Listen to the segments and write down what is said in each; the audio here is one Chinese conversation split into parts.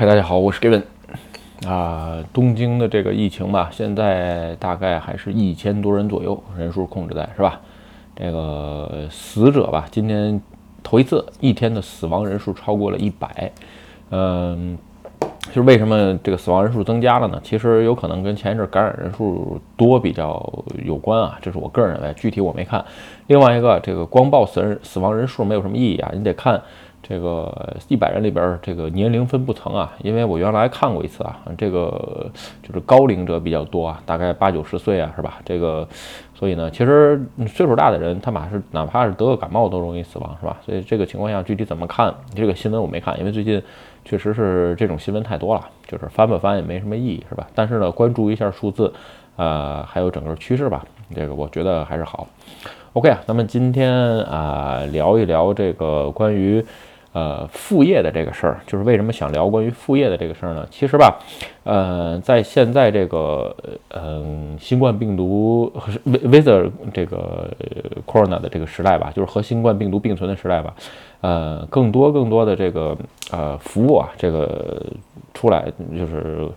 嗨，大家好，我是 Gavin。啊，东京的这个疫情吧，现在大概还是一千多人左右，人数控制在是吧？这个死者吧，今天头一次一天的死亡人数超过了一百。嗯，就是为什么这个死亡人数增加了呢？其实有可能跟前一阵感染人数多比较有关啊，这是我个人认为，具体我没看。另外一个，这个光报死人死亡人数没有什么意义啊，你得看。这个一百人里边，这个年龄分不层啊，因为我原来看过一次啊，这个就是高龄者比较多啊，大概八九十岁啊，是吧？这个，所以呢，其实岁数大的人，他马是哪怕是得个感冒都容易死亡，是吧？所以这个情况下具体怎么看？这个新闻我没看，因为最近确实是这种新闻太多了，就是翻不翻也没什么意义，是吧？但是呢，关注一下数字，呃，还有整个趋势吧，这个我觉得还是好。OK 啊，咱们今天啊聊一聊这个关于。呃，副业的这个事儿，就是为什么想聊关于副业的这个事儿呢？其实吧，呃，在现在这个嗯新冠病毒和 with 这个 corona 的这个时代吧，就是和新冠病毒并存的时代吧，呃，更多更多的这个呃服务啊，这个出来就是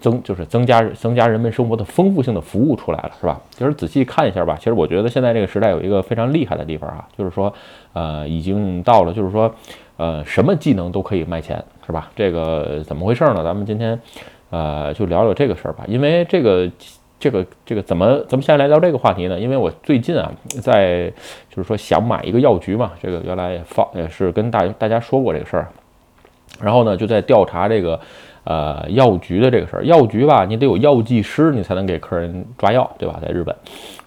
增就是增加增加人们生活的丰富性的服务出来了，是吧？其实仔细看一下吧，其实我觉得现在这个时代有一个非常厉害的地方啊，就是说。呃，已经到了，就是说，呃，什么技能都可以卖钱，是吧？这个怎么回事呢？咱们今天，呃，就聊聊这个事儿吧。因为这个，这个，这个怎么，咱们先来聊这个话题呢？因为我最近啊，在就是说想买一个药局嘛，这个原来也放也是跟大大家说过这个事儿，然后呢，就在调查这个。呃，药局的这个事儿，药局吧，你得有药剂师，你才能给客人抓药，对吧？在日本，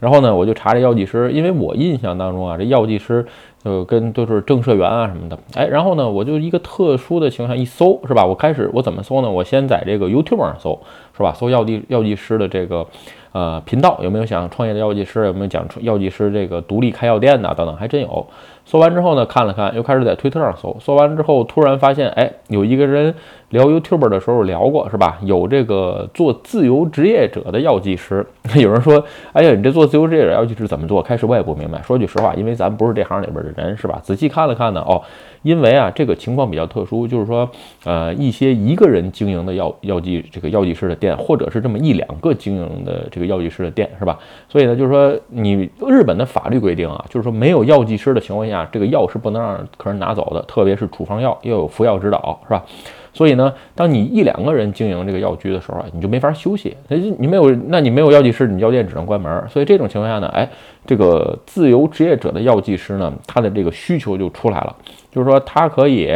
然后呢，我就查这药剂师，因为我印象当中啊，这药剂师就跟都是正社员啊什么的，哎，然后呢，我就一个特殊的情况下一搜，是吧？我开始我怎么搜呢？我先在这个 YouTube 上搜，是吧？搜药剂药剂师的这个。呃，频道有没有想创业的药剂师？有没有讲药剂师这个独立开药店的等等？还真有。搜完之后呢，看了看，又开始在推特上搜。搜完之后，突然发现，哎，有一个人聊 YouTuber 的时候聊过，是吧？有这个做自由职业者的药剂师。有人说，哎呀，你这做自由职业者药剂师怎么做？开始我也不明白。说句实话，因为咱不是这行里边的人，是吧？仔细看了看呢，哦。因为啊，这个情况比较特殊，就是说，呃，一些一个人经营的药药剂这个药剂师的店，或者是这么一两个经营的这个药剂师的店，是吧？所以呢，就是说，你日本的法律规定啊，就是说，没有药剂师的情况下，这个药是不能让客人拿走的，特别是处方药要有服药指导，是吧？所以呢，当你一两个人经营这个药局的时候啊，你就没法休息。那你没有，那你没有药剂师，你药店只能关门。所以这种情况下呢，哎，这个自由职业者的药剂师呢，他的这个需求就出来了，就是说他可以，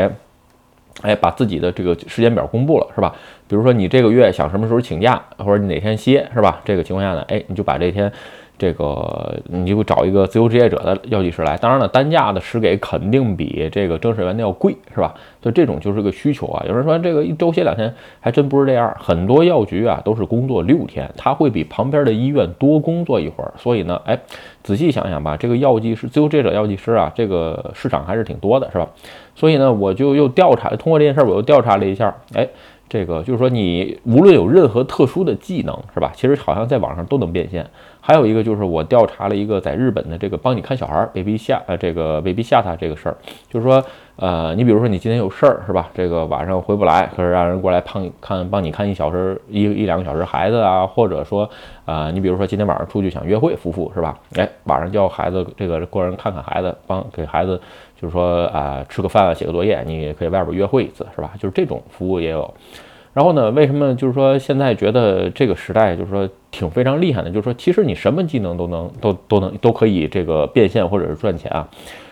哎，把自己的这个时间表公布了，是吧？比如说你这个月想什么时候请假，或者你哪天歇，是吧？这个情况下呢，哎，你就把这天。这个你就找一个自由职业者的药剂师来，当然了，单价的实给肯定比这个正式员的要贵，是吧？所以这种就是个需求啊。有人说这个一周歇两天，还真不是这样。很多药局啊都是工作六天，他会比旁边的医院多工作一会儿。所以呢，哎，仔细想想吧，这个药剂师、自由职业者药剂师啊，这个市场还是挺多的，是吧？所以呢，我就又调查，通过这件事儿，我又调查了一下，哎。这个就是说，你无论有任何特殊的技能，是吧？其实好像在网上都能变现。还有一个就是我调查了一个在日本的这个帮你看小孩未必吓呃这个未必吓他这个事儿，就是说呃你比如说你今天有事儿是吧？这个晚上回不来，可是让人过来帮看帮你看一小时一一两个小时孩子啊，或者说啊你比如说今天晚上出去想约会夫妇是吧？哎晚上叫孩子这个过人看看孩子，帮给孩子就是说啊吃个饭写个作业，你也可以外边约会一次是吧？就是这种服务也有。然后呢？为什么就是说现在觉得这个时代就是说挺非常厉害的？就是说其实你什么技能都能都都能都可以这个变现或者是赚钱啊，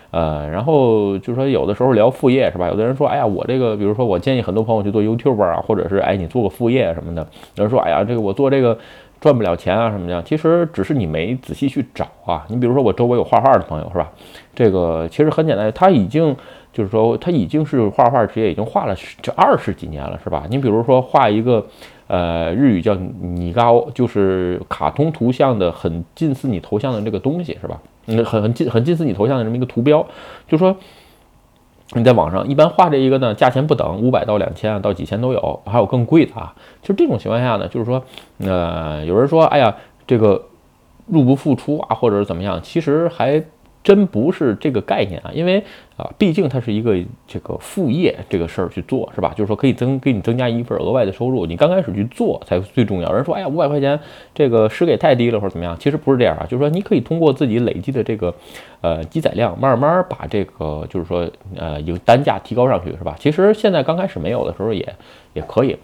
呃，然后就是说有的时候聊副业是吧？有的人说，哎呀，我这个比如说我建议很多朋友去做 YouTube 啊，或者是哎你做个副业什么的。有人说，哎呀，这个我做这个赚不了钱啊什么的。其实只是你没仔细去找啊。你比如说我周围有画画的朋友是吧？这个其实很简单，他已经。就是说，他已经是画画职业，已经画了这二十几年了，是吧？你比如说画一个，呃，日语叫你高，就是卡通图像的很近似你头像的这个东西，是吧？嗯，很很近很近似你头像的这么一个图标，就说你在网上一般画这一个呢，价钱不等，五百到两千，到几千都有，还有更贵的啊。就这种情况下呢，就是说，呃，有人说，哎呀，这个入不敷出啊，或者是怎么样，其实还。真不是这个概念啊，因为啊，毕竟它是一个这个副业这个事儿去做是吧？就是说可以增给你增加一份额外的收入，你刚开始去做才最重要。有人说，哎呀，五百块钱这个时给太低了或者怎么样？其实不是这样啊，就是说你可以通过自己累积的这个呃积载量，慢慢把这个就是说呃有单价提高上去是吧？其实现在刚开始没有的时候也也可以，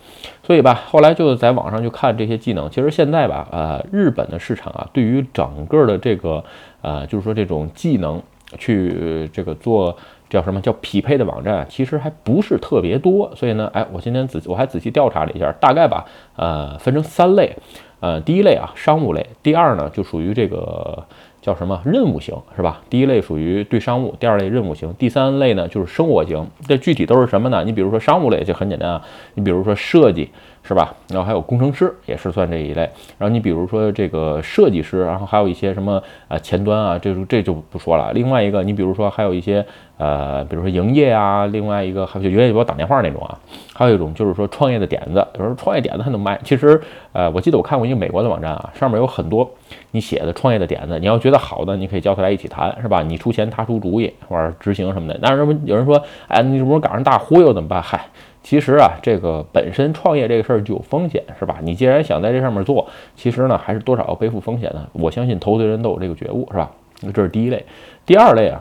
所以吧，后来就在网上去看这些技能。其实现在吧，呃，日本的市场啊，对于整个的这个呃就是说这种技能。去这个做叫什么叫匹配的网站，其实还不是特别多，所以呢，哎，我今天仔我还仔细调查了一下，大概吧，呃，分成三类，呃，第一类啊，商务类，第二呢，就属于这个叫什么任务型，是吧？第一类属于对商务，第二类任务型，第三类呢就是生活型。这具体都是什么呢？你比如说商务类就很简单啊，你比如说设计。是吧？然后还有工程师也是算这一类。然后你比如说这个设计师，然后还有一些什么啊前端啊，这这就不说了。另外一个，你比如说还有一些呃，比如说营业啊，另外一个还有营业，比如打电话那种啊。还有一种就是说创业的点子，有时候创业点子还能卖。其实呃，我记得我看过一个美国的网站啊，上面有很多你写的创业的点子，你要觉得好的，你可以叫他来一起谈，是吧？你出钱，他出主意或者执行什么的。但是有人说，哎，你这不是赶上大忽悠怎么办？嗨。其实啊，这个本身创业这个事儿就有风险，是吧？你既然想在这上面做，其实呢，还是多少要背负风险的。我相信投资人都有这个觉悟，是吧？这是第一类。第二类啊，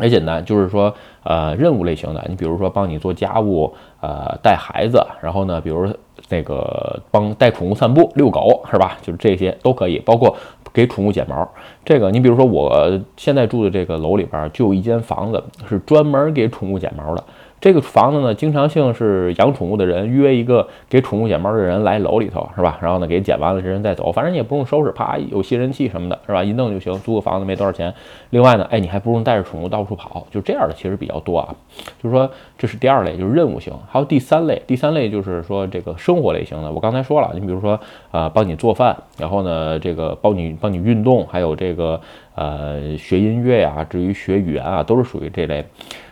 也简单，就是说，呃，任务类型的，你比如说帮你做家务，呃，带孩子，然后呢，比如那个帮带宠物散步、遛狗，是吧？就是这些都可以，包括给宠物剪毛。这个，你比如说我现在住的这个楼里边就有一间房子是专门给宠物剪毛的。这个房子呢，经常性是养宠物的人约一个给宠物剪毛的人来楼里头，是吧？然后呢，给剪完了，这人再走，反正你也不用收拾，啪，有吸尘器什么的，是吧？一弄就行。租个房子没多少钱。另外呢，哎，你还不用带着宠物到处跑，就这样的其实比较多啊。就是说，这是第二类，就是任务型。还有第三类，第三类就是说这个生活类型的。我刚才说了，你比如说啊，帮你做饭，然后呢，这个帮你帮你运动，还有这个呃学音乐呀，至于学语言啊，都是属于这类。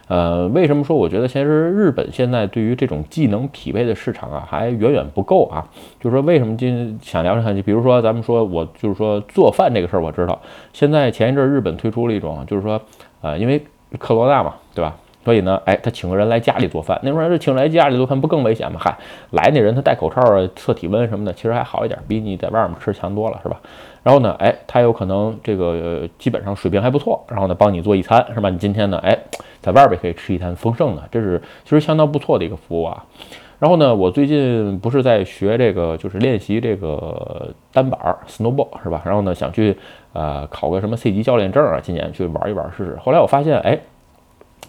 呃，为什么说我觉得其实日本现在对于这种技能匹配的市场啊，还远远不够啊？就是说，为什么今想聊聊？就比如说，咱们说我就是说做饭这个事儿，我知道现在前一阵日本推出了一种，就是说，呃，因为克罗纳嘛，对吧？所以呢，哎，他请个人来家里做饭，那会儿这请来家里做饭不更危险吗？嗨，来那人他戴口罩啊，测体温什么的，其实还好一点，比你在外面吃强多了，是吧？然后呢，哎，他有可能这个基本上水平还不错，然后呢，帮你做一餐，是吧？你今天呢，哎，在外边可以吃一餐丰盛的，这是其实相当不错的一个服务啊。然后呢，我最近不是在学这个，就是练习这个单板儿 snowboard，是吧？然后呢，想去呃考个什么 C 级教练证啊，今年去玩一玩试试。后来我发现，哎。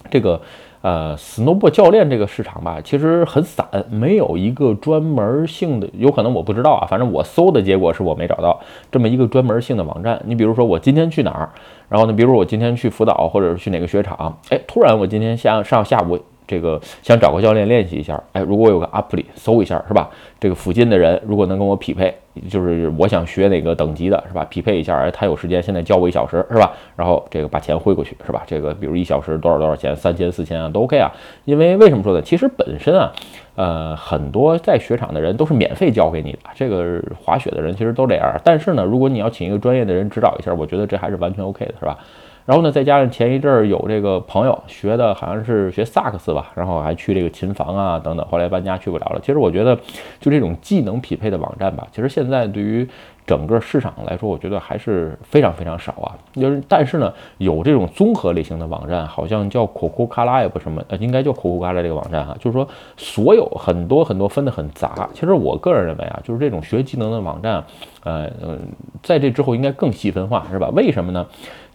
这个呃，snowboard 教练这个市场吧，其实很散，没有一个专门性的，有可能我不知道啊。反正我搜的结果是我没找到这么一个专门性的网站。你比如说我今天去哪儿，然后呢，比如我今天去辅导，或者是去哪个雪场，哎，突然我今天下上下午。这个想找个教练练习一下，哎，如果有个 app 里搜一下，是吧？这个附近的人如果能跟我匹配，就是我想学哪个等级的，是吧？匹配一下，哎，他有时间，现在教我一小时，是吧？然后这个把钱汇过去，是吧？这个比如一小时多少多少钱，三千四千啊，都 OK 啊。因为为什么说呢？其实本身啊，呃，很多在雪场的人都是免费教给你的，这个滑雪的人其实都这样。但是呢，如果你要请一个专业的人指导一下，我觉得这还是完全 OK 的，是吧？然后呢，再加上前一阵儿有这个朋友学的好像是学萨克斯吧，然后还去这个琴房啊等等，后来搬家去不了了。其实我觉得，就这种技能匹配的网站吧，其实现在对于整个市场来说，我觉得还是非常非常少啊。就是但是呢，有这种综合类型的网站，好像叫 Coco c a l a 不什么，呃，应该叫 Coco c a l 这个网站哈，就是说所有很多很多分的很杂。其实我个人认为啊，就是这种学技能的网站，呃呃，在这之后应该更细分化，是吧？为什么呢？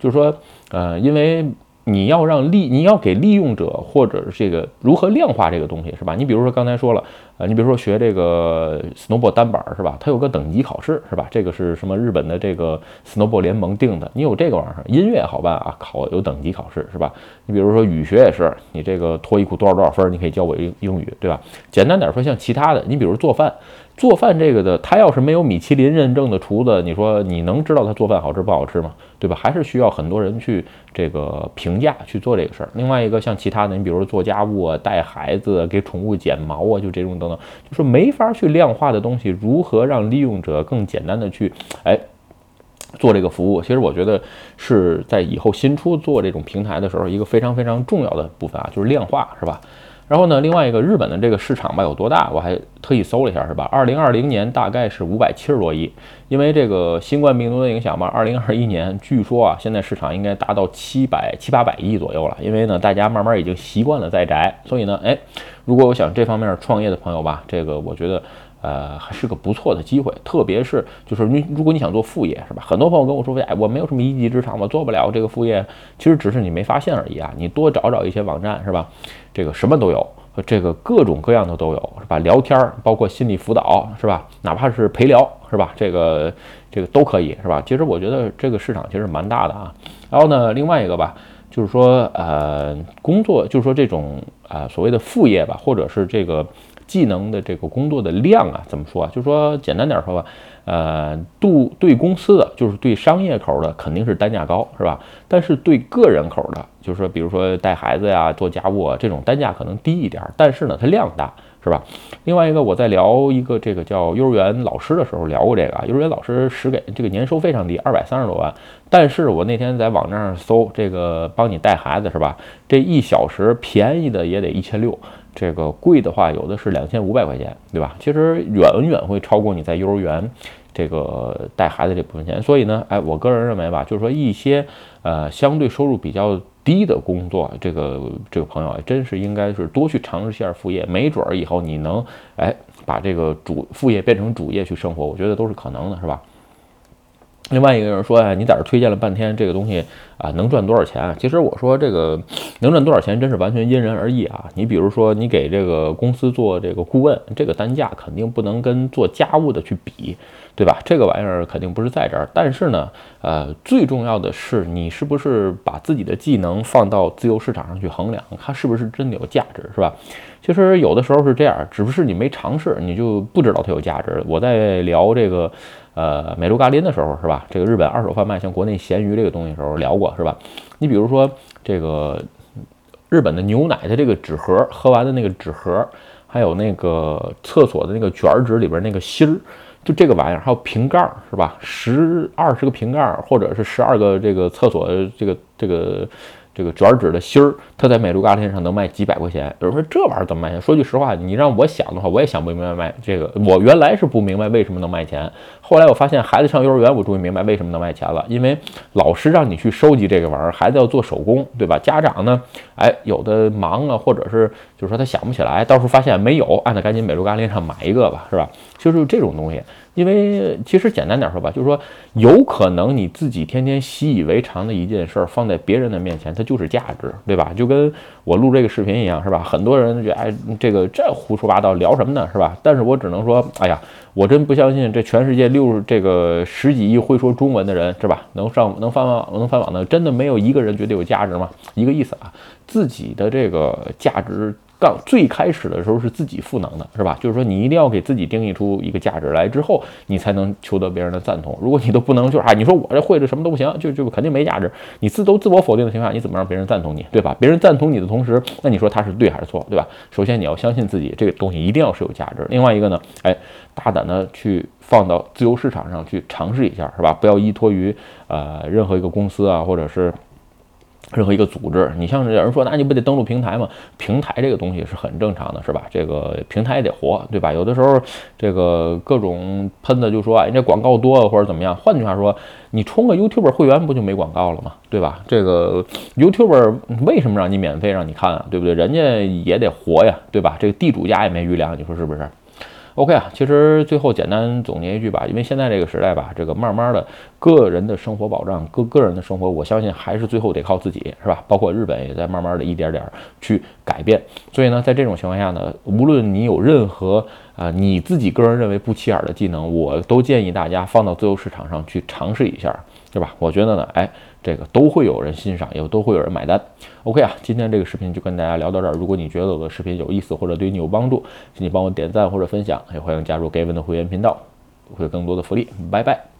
就是说。呃，因为你要让利，你要给利用者或者这个如何量化这个东西，是吧？你比如说刚才说了，呃，你比如说学这个 snowboard 单板，是吧？它有个等级考试，是吧？这个是什么？日本的这个 snowboard 联盟定的。你有这个玩意儿，音乐好办啊，考有等级考试，是吧？你比如说语学也是，你这个托一库多少多少分，你可以教我英英语，对吧？简单点说，像其他的，你比如做饭。做饭这个的，他要是没有米其林认证的厨子，你说你能知道他做饭好吃不好吃吗？对吧？还是需要很多人去这个评价去做这个事儿。另外一个像其他的，你比如说做家务啊、带孩子、给宠物剪毛啊，就这种等等，就说没法去量化的东西，如何让利用者更简单的去哎？做这个服务，其实我觉得是在以后新出做这种平台的时候，一个非常非常重要的部分啊，就是量化，是吧？然后呢，另外一个日本的这个市场吧有多大，我还特意搜了一下，是吧？二零二零年大概是五百七十多亿，因为这个新冠病毒的影响吧。二零二一年据说啊，现在市场应该达到七百七八百亿左右了，因为呢，大家慢慢已经习惯了在宅，所以呢，哎，如果我想这方面创业的朋友吧，这个我觉得。呃，还是个不错的机会，特别是就是你，如果你想做副业，是吧？很多朋友跟我说，哎，我没有什么一技之长，我做不了这个副业。其实只是你没发现而已啊。你多找找一些网站，是吧？这个什么都有，这个各种各样的都有，是吧？聊天，包括心理辅导，是吧？哪怕是陪聊，是吧？这个这个都可以，是吧？其实我觉得这个市场其实蛮大的啊。然后呢，另外一个吧，就是说，呃，工作，就是说这种啊所谓的副业吧，或者是这个。技能的这个工作的量啊，怎么说啊？就是说简单点说吧，呃，度对公司的就是对商业口的肯定是单价高，是吧？但是对个人口的，就是说比如说带孩子呀、做家务啊这种单价可能低一点，但是呢它量大，是吧？另外一个我在聊一个这个叫幼儿园老师的时候聊过这个啊，幼儿园老师实给这个年收非常低，二百三十多万，但是我那天在网站上搜这个帮你带孩子是吧？这一小时便宜的也得一千六。这个贵的话，有的是两千五百块钱，对吧？其实远远会超过你在幼儿园这个带孩子这部分钱。所以呢，哎，我个人认为吧，就是说一些呃相对收入比较低的工作，这个这个朋友啊真是应该是多去尝试一下副业，没准儿以后你能哎把这个主副业变成主业去生活，我觉得都是可能的，是吧？另外一个人说呀，你在这推荐了半天，这个东西啊能赚多少钱？其实我说这个能赚多少钱，真是完全因人而异啊。你比如说，你给这个公司做这个顾问，这个单价肯定不能跟做家务的去比，对吧？这个玩意儿肯定不是在这儿。但是呢，呃，最重要的是你是不是把自己的技能放到自由市场上去衡量，它是不是真的有价值，是吧？其实有的时候是这样，只不是你没尝试，你就不知道它有价值。我在聊这个。呃，美露嘎林的时候是吧？这个日本二手贩卖像国内闲鱼这个东西时候聊过是吧？你比如说这个日本的牛奶的这个纸盒，喝完的那个纸盒，还有那个厕所的那个卷纸里边那个芯儿，就这个玩意儿，还有瓶盖是吧？十二十个瓶盖，或者是十二个这个厕所这个这个。这个卷纸的芯儿，它在美卢嘎天上能卖几百块钱。有人说这玩意儿怎么卖钱？说句实话，你让我想的话，我也想不明白卖这个。我原来是不明白为什么能卖钱，后来我发现孩子上幼儿园，我终于明白为什么能卖钱了。因为老师让你去收集这个玩意儿，孩子要做手工，对吧？家长呢，哎，有的忙啊，或者是就是说他想不起来，到时候发现没有，按他赶紧美卢嘎天上买一个吧，是吧？就是这种东西。因为其实简单点说吧，就是说有可能你自己天天习以为常的一件事儿，放在别人的面前，它就是价值，对吧？就跟我录这个视频一样，是吧？很多人觉得哎，这个这胡说八道，聊什么呢，是吧？但是我只能说，哎呀，我真不相信这全世界六这个十几亿会说中文的人，是吧？能上能翻网能翻网的，真的没有一个人觉得有价值吗？一个意思啊，自己的这个价值。刚最开始的时候是自己赋能的，是吧？就是说你一定要给自己定义出一个价值来，之后你才能求得别人的赞同。如果你都不能，就是啊，你说我这会的什么都不行，就就肯定没价值。你自都自我否定的情况下，你怎么让别人赞同你，对吧？别人赞同你的同时，那你说他是对还是错，对吧？首先你要相信自己，这个东西一定要是有价值。另外一个呢，哎，大胆的去放到自由市场上去尝试一下，是吧？不要依托于呃任何一个公司啊，或者是。任何一个组织，你像有人说，那你不得登录平台吗？平台这个东西是很正常的，是吧？这个平台也得活，对吧？有的时候，这个各种喷的就说，哎，这广告多或者怎么样。换句话说，你充个 YouTube 会员不就没广告了吗？对吧？这个 YouTube 为什么让你免费让你看啊？对不对？人家也得活呀，对吧？这个地主家也没余粮，你说是不是？OK 啊，其实最后简单总结一句吧，因为现在这个时代吧，这个慢慢的个人的生活保障，个个人的生活，我相信还是最后得靠自己，是吧？包括日本也在慢慢的一点点去改变。所以呢，在这种情况下呢，无论你有任何啊你自己个人认为不起眼的技能，我都建议大家放到自由市场上去尝试一下，对吧？我觉得呢，哎。这个都会有人欣赏，也都会有人买单。OK 啊，今天这个视频就跟大家聊到这儿。如果你觉得我的视频有意思或者对你有帮助，请你帮我点赞或者分享，也欢迎加入 Gavin 的会员频道，会有更多的福利。拜拜。